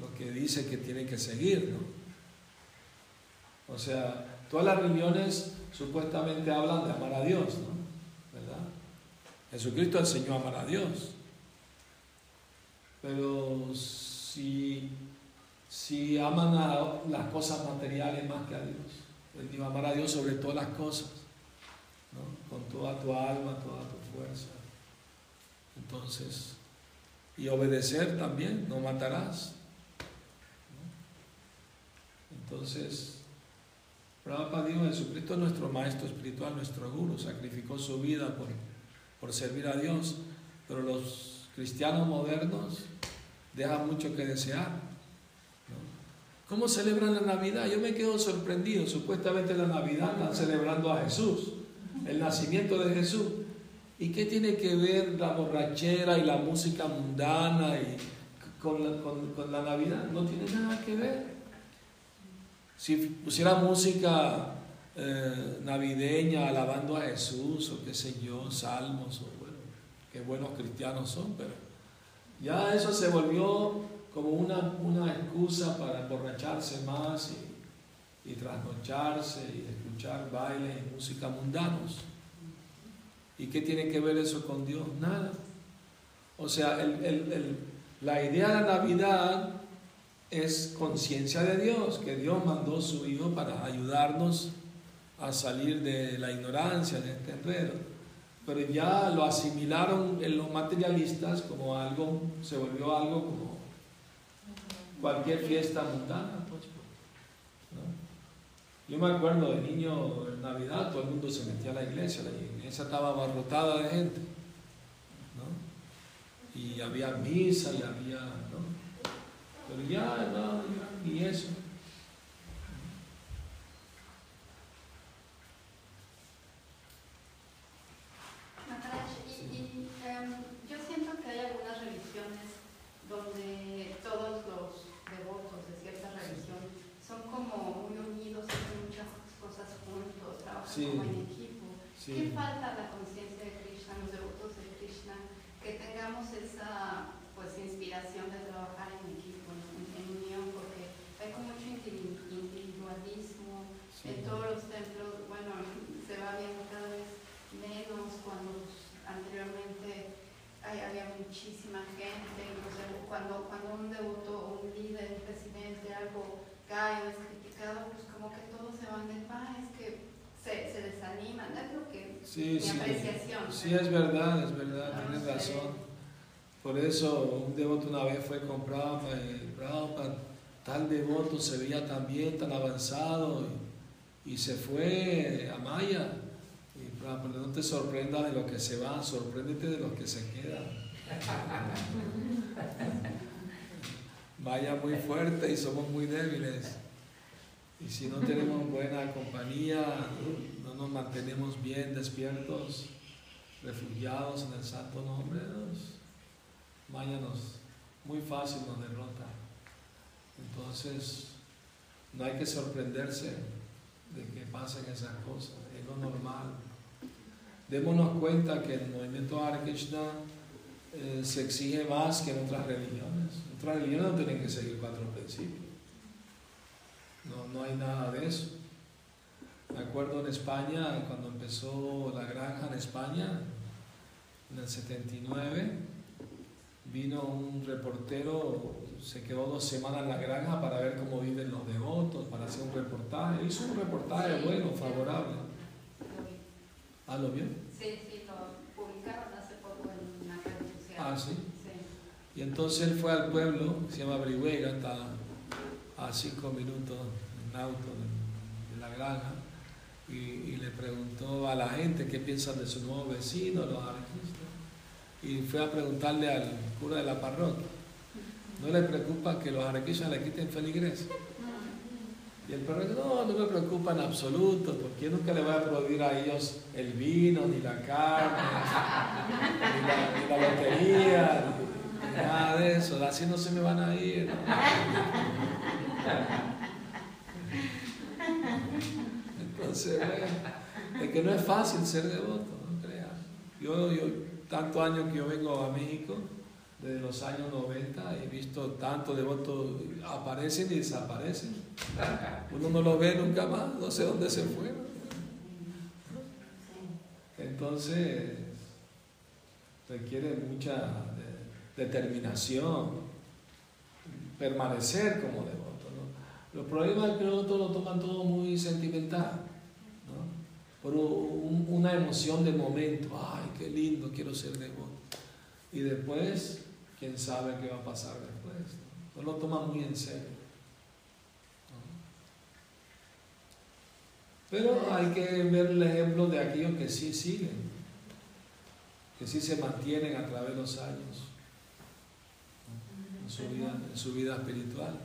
lo que dice que tiene que seguir, ¿no? O sea, todas las religiones supuestamente hablan de amar a Dios, ¿no? ¿Verdad? Jesucristo enseñó a amar a Dios. Pero si, si aman a las cosas materiales más que a Dios, él dijo amar a Dios sobre todas las cosas, ¿no? con toda tu alma, toda tu fuerza. Entonces, y obedecer también, no matarás. ¿no? Entonces, Jesucristo es nuestro maestro espiritual, nuestro guru, sacrificó su vida por, por servir a Dios, pero los cristianos modernos dejan mucho que desear. ¿Cómo celebran la Navidad? Yo me quedo sorprendido, supuestamente la Navidad están celebrando a Jesús, el nacimiento de Jesús. ¿Y qué tiene que ver la borrachera y la música mundana y con la, con- con la Navidad? No tiene nada que ver. Si pusiera música eh, navideña alabando a Jesús o qué sé yo, salmos, o bueno, qué buenos cristianos son, pero ya eso se volvió como una, una excusa para emborracharse más y, y trasnocharse y escuchar bailes y música mundanos. ¿Y qué tiene que ver eso con Dios? Nada. O sea, el- el- el- la idea de Navidad es conciencia de Dios, que Dios mandó su Hijo para ayudarnos a salir de la ignorancia, de este enredo. Pero ya lo asimilaron en los materialistas como algo, se volvió algo como cualquier fiesta mundana. pues, ¿no? Yo me acuerdo de niño en Navidad, todo el mundo se metía a la iglesia, la iglesia estaba abarrotada de gente. Y había misa y había. ¿No? Pero ya no, ya ni eso. Maharaj, y, y, em, yo siento que hay algunas religiones donde todos los devotos de cierta religión son como muy unidos, hacen muchas cosas juntos, trabajan Sí. como en equipo. ¿Qué Sí. falta a la conciencia de Krishna, los devotos de Krishna, que tengamos esa pues inspiración de trabajar en equipo, en, en unión, porque hay como mucho indi- individualismo sí. en todos los templos, bueno, se va viendo cada vez menos cuando pues, había muchísima gente, incluso cuando, cuando un devoto, un líder, un presidente, algo cae o es criticado, pues como que todos se van de paz, es que se, se desaniman, es lo que Sí, mi sí. apreciación. Sí, es verdad, es verdad, No tienes razón. Por eso un devoto una vez fue con Prabhupada y Prabhupada, tal devoto se veía tan bien, tan avanzado, y, y se fue a Maya. No te sorprendas de los que se van, sorpréndete de los que se quedan. Vaya muy fuerte y somos muy débiles. Y si no tenemos buena compañía, no nos mantenemos bien despiertos, refugiados en el santo nombre, nos, Maya nos, muy fácil nos derrota. Entonces, no hay que sorprenderse de que pasen esas cosas, es lo normal. Démonos cuenta que el movimiento Hare Krishna eh, se exige más que en otras religiones. Otras religiones no tienen que seguir cuatro principios. No, no hay nada de eso. Me acuerdo en España, cuando empezó la granja en España, en el 79, vino un reportero, se quedó dos semanas en la granja para ver cómo viven los devotos, para hacer un reportaje. Hizo un reportaje bueno, favorable. ¿Ah, lo vio? Sí, sí, lo publicaron hace poco en una red social. Ah, sí. Sí. Y entonces él fue al pueblo, se llama Brihuega, está a cinco minutos en auto de, de la granja, y, y, le preguntó a la gente qué piensan de su nuevo vecino, los anarquistas. Y fue a preguntarle al cura de la parroquia, ¿no le preocupa que los anarquistas le quiten feligreses? Y el perro no, no me preocupa en absoluto, porque yo nunca le voy a prohibir a ellos el vino, ni la carne, ni la, ni lotería, ni, nada de eso, así no se me van a ir. Entonces, bueno, es que no es fácil ser devoto, no creas. Yo, yo, tantos años que yo vengo a México, desde los años 90, he visto tantos devotos aparecen y desaparecen. Uno no lo ve nunca más, no sé dónde se fueron. Entonces, requiere mucha de, determinación, permanecer como devoto. Los problemas que nosotros lo toman todo muy sentimental, ¿no? por un, una emoción de momento, ay, qué lindo, quiero ser devoto. Y después, quién sabe qué va a pasar después. No, lo toman muy en serio. Pero hay que ver el ejemplo de aquellos que sí siguen, que sí se mantienen a través de los años en, su vida, en su vida espiritual.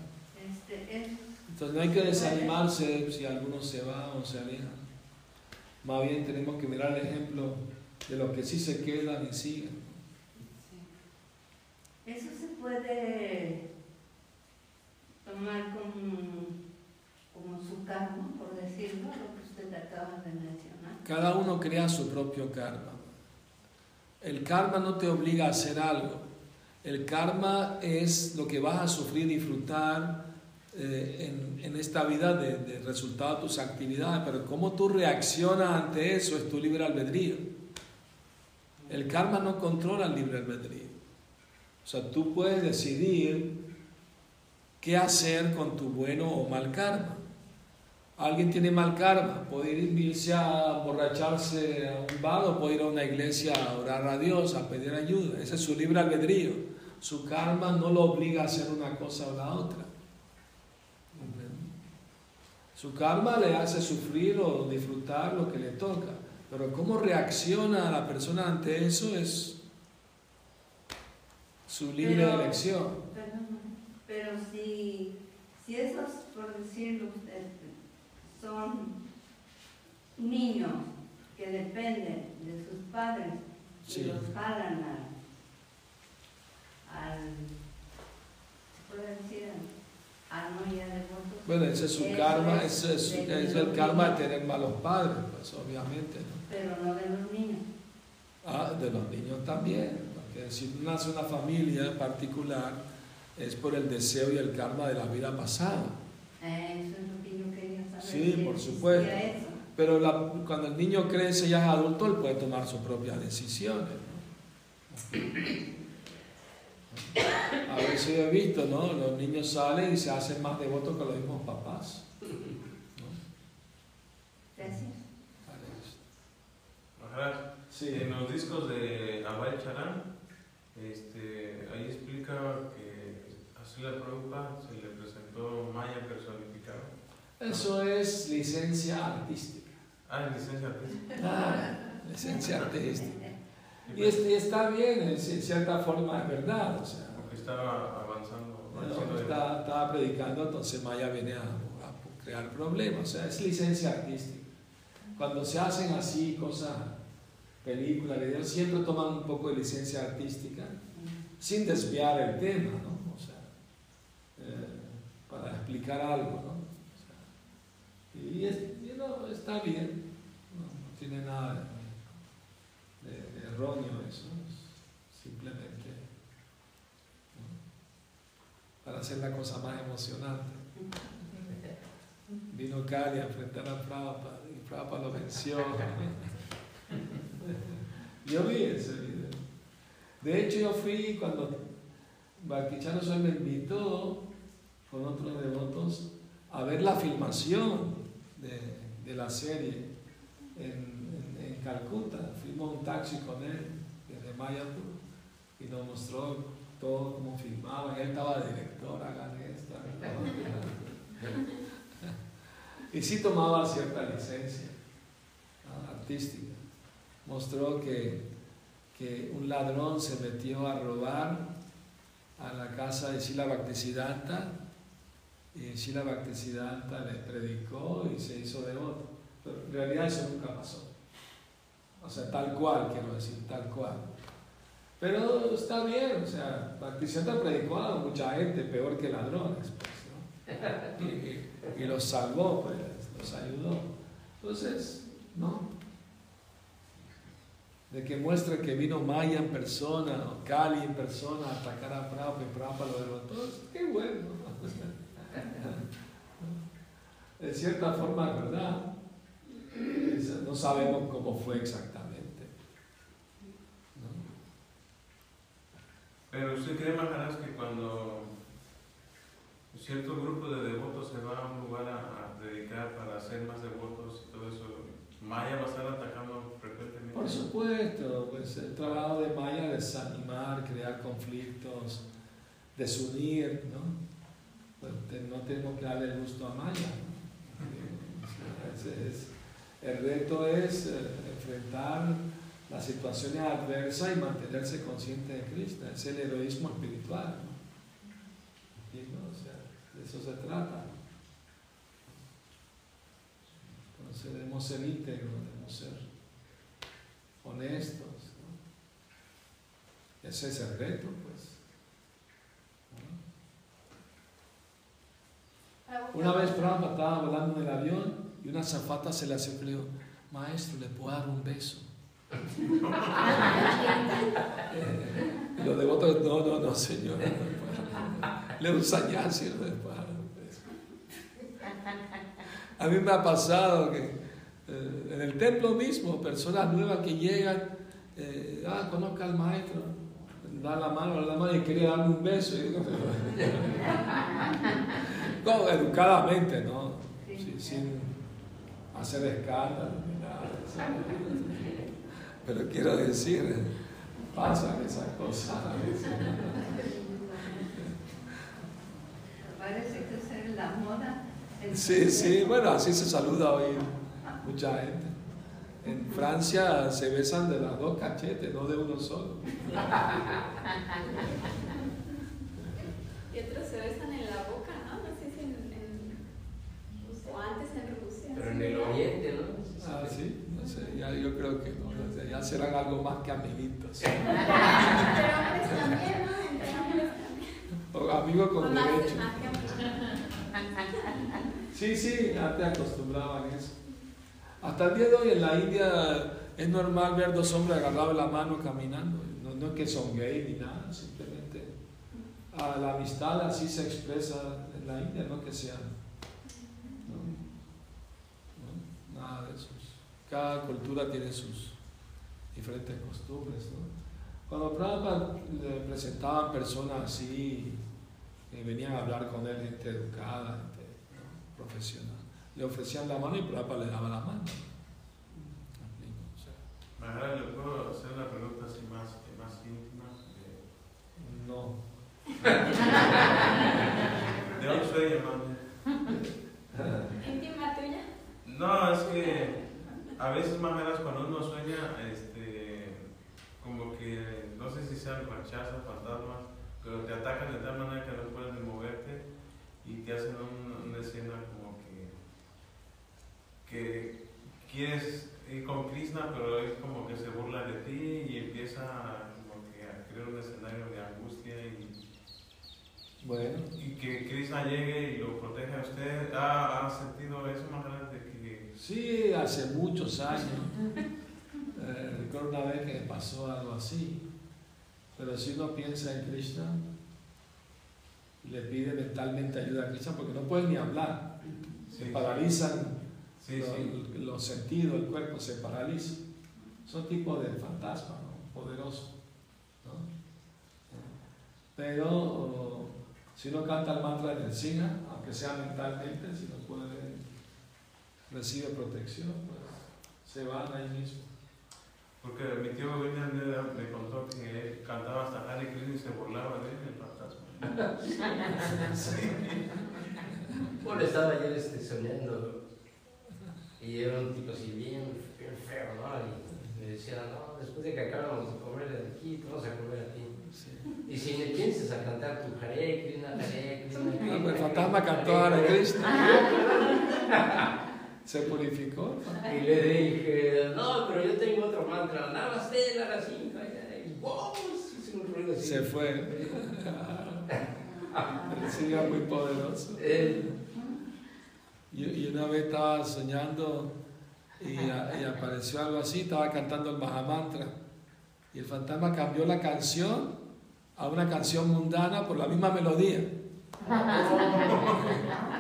Este, es Entonces no hay que desanimarse si alguno se va o se aleja. Más bien tenemos que mirar el ejemplo de los que sí se quedan y siguen. Eso se puede tomar como, como su karma, por decirlo, lo que usted acaba de mencionar. Cada uno crea su propio karma. El karma no te obliga a hacer algo. El karma es lo que vas a sufrir y disfrutar eh, en, en, esta vida de, de, resultado de tus actividades, pero cómo tú reaccionas ante eso es tu libre albedrío. El karma no controla el libre albedrío. O sea, tú puedes decidir qué hacer con tu bueno o mal karma. Alguien tiene mal karma, puede irse a borracharse a un bar o puede ir a una iglesia a orar a Dios, a pedir ayuda. Ese es su libre albedrío. Su karma no lo obliga a hacer una cosa o la otra. Su karma le hace sufrir o disfrutar lo que le toca. Pero cómo reacciona la persona ante eso es su libre pero, elección. Perdón, pero si, si esos, por decirlo, son niños que dependen de sus padres Sí. y los jalan al, al ¿se puede decir? Al no ya devoto. Bueno, ese es su Eso karma, es ese es, de es los el karma de tener malos padres, pues obviamente. ¿no? Pero no de los niños. Ah, de los niños también. Porque si nace una familia en particular, es por el deseo y el karma de la vida pasada. Eh, eso es lo que yo quería saber. Sí, por supuesto. eso. Pero la- cuando el niño crece ya es adulto, él puede tomar sus propias decisiones. ¿no? A veces yo he visto, ¿no? Los niños salen y se hacen más devotos que los mismos papás. ¿no? Gracias. Sí. En los discos de Abhay Charan, este, ahí explica que a Srila Prabhupada se le presentó Eso es licencia artística. Ah, licencia artística. Ah, licencia artística. Y, es- y está bien, en ci- cierta forma es verdad. O sea, Porque estaba avanzando. haciendo- está- estaba predicando, entonces Maya viene a, a crear problemas. O sea, es licencia artística. Cuando se hacen así cosas, películas, videos, siempre toman un poco de licencia artística sin desviar el tema, ¿no? O sea, eh, para explicar algo, ¿no? O sea, y es- y no, está bien, no, no tiene nada de, de- de erróneo eso, es simplemente ¿no? para hacer la cosa más emocionante. Vino Cali a enfrentar a Prabhupada y Prabhupada lo venció. Yo vi ese video. De hecho, yo fui cuando Bhaktichano Swami me invitó con otros devotos a ver la filmación de, de la serie en, en, en Calcuta. Fuimos un taxi con él desde Mayapur y nos mostró todo cómo filmaban. Él estaba de director, hagan esto. hagan. Y sí tomaba cierta licencia artística. Mostró que, que un ladrón se metió a robar a la casa de Sila Bhaktisiddhanta y Sila Bhaktisiddhanta le predicó y se hizo devoto. Pero en realidad eso nunca pasó. O sea, tal cual, quiero decir, tal cual. Pero está bien, o sea, Bhaktisiddhanta predicó a mucha gente peor que ladrones, pues, ¿no? Y, los salvó, pues, los ayudó. Entonces, ¿no? De que muestre que vino Maya en persona, o Cali en persona, a atacar a Prabhupada y Prabhupada lo derrotó, qué bueno. De cierta forma verdad. No sabemos cómo fue exactamente. Pero usted cree, Maharaj, que cuando cierto grupo de devotos se va a un lugar a, a predicar para hacer más devotos y todo eso, Maya va a estar atacando frecuentemente. Por supuesto, pues el trabajo de Maya es desanimar, crear conflictos, desunir, ¿no? Pues no tenemos que darle gusto a Maya. ¿no? Es- el reto es eh, enfrentar las situaciones adversas y mantenerse consciente de Cristo. Es el heroísmo espiritual. ¿no? O sea, de eso se trata. Entonces debemos ser íntegros, debemos ser honestos. Ese es el reto, pues. Una vez Prabhupada estaba volando en el avión y una zafata se le acercó y le dijo, maestro, ¿le puedo dar un beso? y los devotos, no, no, no, señor. Le un sañazo y no le puedo dar un beso. A mí me ha pasado que eh, en el templo mismo, personas nuevas que llegan, eh, ah, conozca al maestro, da la mano, da la mano y quiere darme un beso. Y digo, no, educadamente, ¿no? Sí, sin hacer escándalo ni nada. Pero quiero decir, pasan esas cosas. Parece que es la moda. Sí, sí, bueno, así se saluda hoy mucha gente. En Francia se besan de las dos cachetes, no de uno solo. Y otros se besan en la boca, ¿no? No sé si en, en- o antes en Rusia. Pero en el oriente, ¿no? Ah, sí, no sé, ya, yo creo que no, ya serán algo más que amiguitos. Pero hombres también, ¿no? Entre hombres también. O amigos O con más, derecho. Sí, sí, antes acostumbraban eso. Hasta el día de hoy en la India es normal ver dos hombres agarrados la mano caminando. No, no es que son gay ni nada, simplemente ah, la amistad así se expresa en la India, no que. ¿no? Nada de eso. Cada cultura tiene sus diferentes costumbres. Cuando Prabhupada le presentaban personas así, que venían a hablar con él, gente educada, gente profesional, le ofrecían la mano y Prabhupada le daba la mano. Maharaj, ¿le puedo hacer una pregunta así más, más íntima? No. ¿De dónde estoy llamando? Íntima que a veces, Maharas, cuando uno sueña, este, como que, no sé si sean rachazos, fantasmas, pero te atacan de tal manera que no puedes ni moverte y te hacen un- una escena como que, que quieres ir con Krishna, pero es como que se burla de ti y empieza como que a crear un escenario de angustia y, Bueno, y que Krishna llegue y lo proteja a usted. ¿Ha, ha sentido eso, Maharaj, de que sí, hace muchos años. eh, recuerdo una vez que me pasó algo así. Pero si uno piensa en Krishna le pide mentalmente ayuda a Krishna, porque no pueden ni hablar, se Sí, paralizan Sí, los, sí. los sentidos, el cuerpo se paraliza. Son tipos de fantasma, ¿no? poderoso. ¿no? Pero si uno canta el mantra de Sina, aunque sea mentalmente, si no puede, recibe protección, pues se van ahí mismo. Porque mi tío William me, me contó que él cantaba hasta Krishna y se burlaba de él, el fantasma. Sí. Bueno, estaba ayer este, soñando y era un tipo así bien, bien feo, ¿no? Y me decía, no, después de que acabamos de comer de aquí, te vamos a comer a ti. Sí. Y si me piensas a cantar tu Hare Krishna, Hare Krishna, el fantasma cantó Hare Krishna, se purificó. Y le dije, no, pero yo tengo otro mantra, Namaste, Narasimha, y wow, hice un ruido así. Se fue. Sí, era muy poderoso. Y, y una vez estaba soñando y, a- y apareció algo así, estaba cantando el Mahamantra. Y el fantasma cambió la canción a una canción mundana por la misma melodía.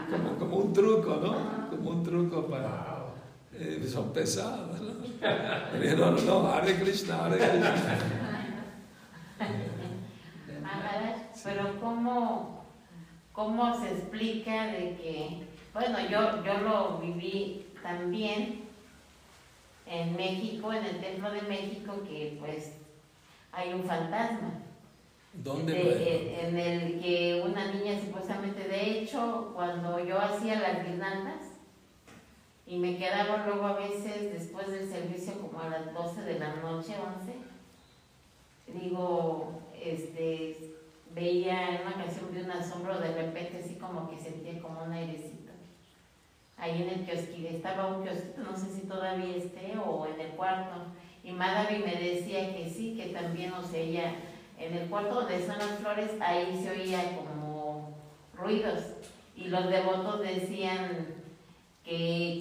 Como, como un truco, ¿no? Como un truco para... eh, son pesados, ¿no? Dije, no, no, no, Hare Krishna, Hare Krishna. Pero ¿cómo, ¿cómo se explica de que, bueno, yo, yo lo viví también en México, en el Templo de México, que pues hay un fantasma. ¿Dónde? De- pues? eh, en el que una niña supuestamente, de hecho, cuando yo hacía las guirnaldas, y me quedaba luego a veces después del servicio como a las 12 de la noche, 11, digo, este, veía en una canción de un asombro, de repente así como que sentía como un airecito. Ahí en el kiosquito, estaba un kiosquito, no sé si todavía esté o en el cuarto. Y Madhavi me decía que sí, que también, o sea, ella, en el cuarto donde están las flores, ahí se oía como ruidos. Y los devotos decían que,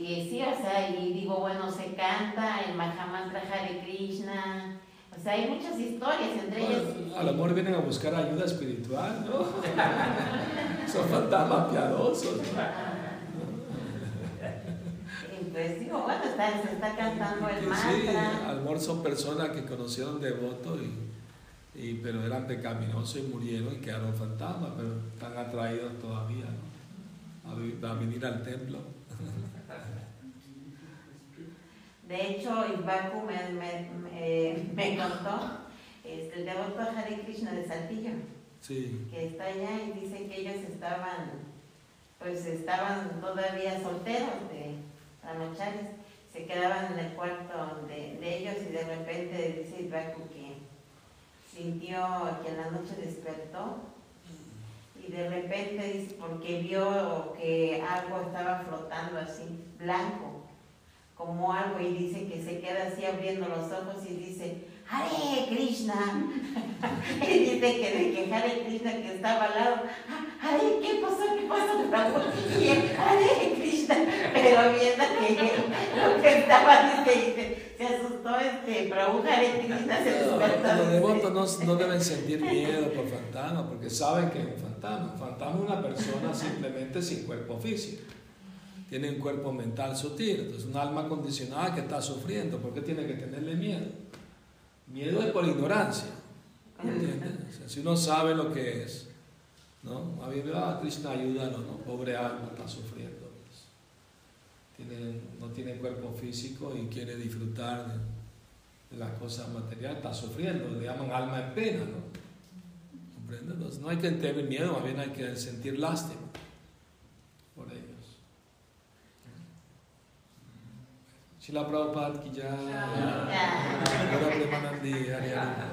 que sí, o sea, y digo, bueno, se canta el Mahamantra Hare Krishna. O sea, hay muchas historias, entre ellas. Bueno, a lo mejor vienen a buscar ayuda espiritual, ¿no? Son fantasmas piadosos. ¿no? Pues digo, bueno, está- se está cantando el Sí, mantra. a lo mejor son personas que conocieron devotos, y, y- pero eran pecaminosos y murieron y quedaron fantasmas, pero están atraídos todavía ¿no? a, venir al templo. De hecho, Ibaku me, me, me- me contó, este, el devoto Hare Krishna de Saltillo, Sí, que está allá y dice que ellos estaban, pues estaban todavía solteros de anochales, se quedaban en el cuarto de, de ellos y de repente dice Ibaku que sintió que en la noche despertó y de repente dice porque vio que algo estaba flotando así, blanco, como algo y dice que se queda así abriendo los ojos y dice, Hare Krishna. y dice que de que Hare Krishna que estaba al lado, "Ah, Hare, ¿qué pasó? ¿Qué pasó? Prabhu?" Y Hare Krishna, pero viendo que lo que estaba, dice, dice, se asustó este Prabhu Hare Krishna, se despertó. los devotos no, no deben sentir miedo por fantasmas porque saben que es un fantasma. Un fantasma es una persona simplemente sin cuerpo físico. Tiene un cuerpo mental sutil, entonces un alma condicionada que está sufriendo. ¿Por qué tiene que tenerle miedo? Miedo es por ignorancia. ¿entiendes? O sea, si uno sabe lo que es, ¿no? A mí, ah, Krishna, ayúdalo, ¿no? Pobre alma, está sufriendo no tiene cuerpo físico y quiere disfrutar de, de las cosas materiales, está sufriendo, le llaman alma en pena, ¿no? ¿Comprende? Entonces, no hay que tener miedo, más bien hay que sentir lástima por ellos. Si Shila Prabhupada ki ya. Premanandi, Hare Hare.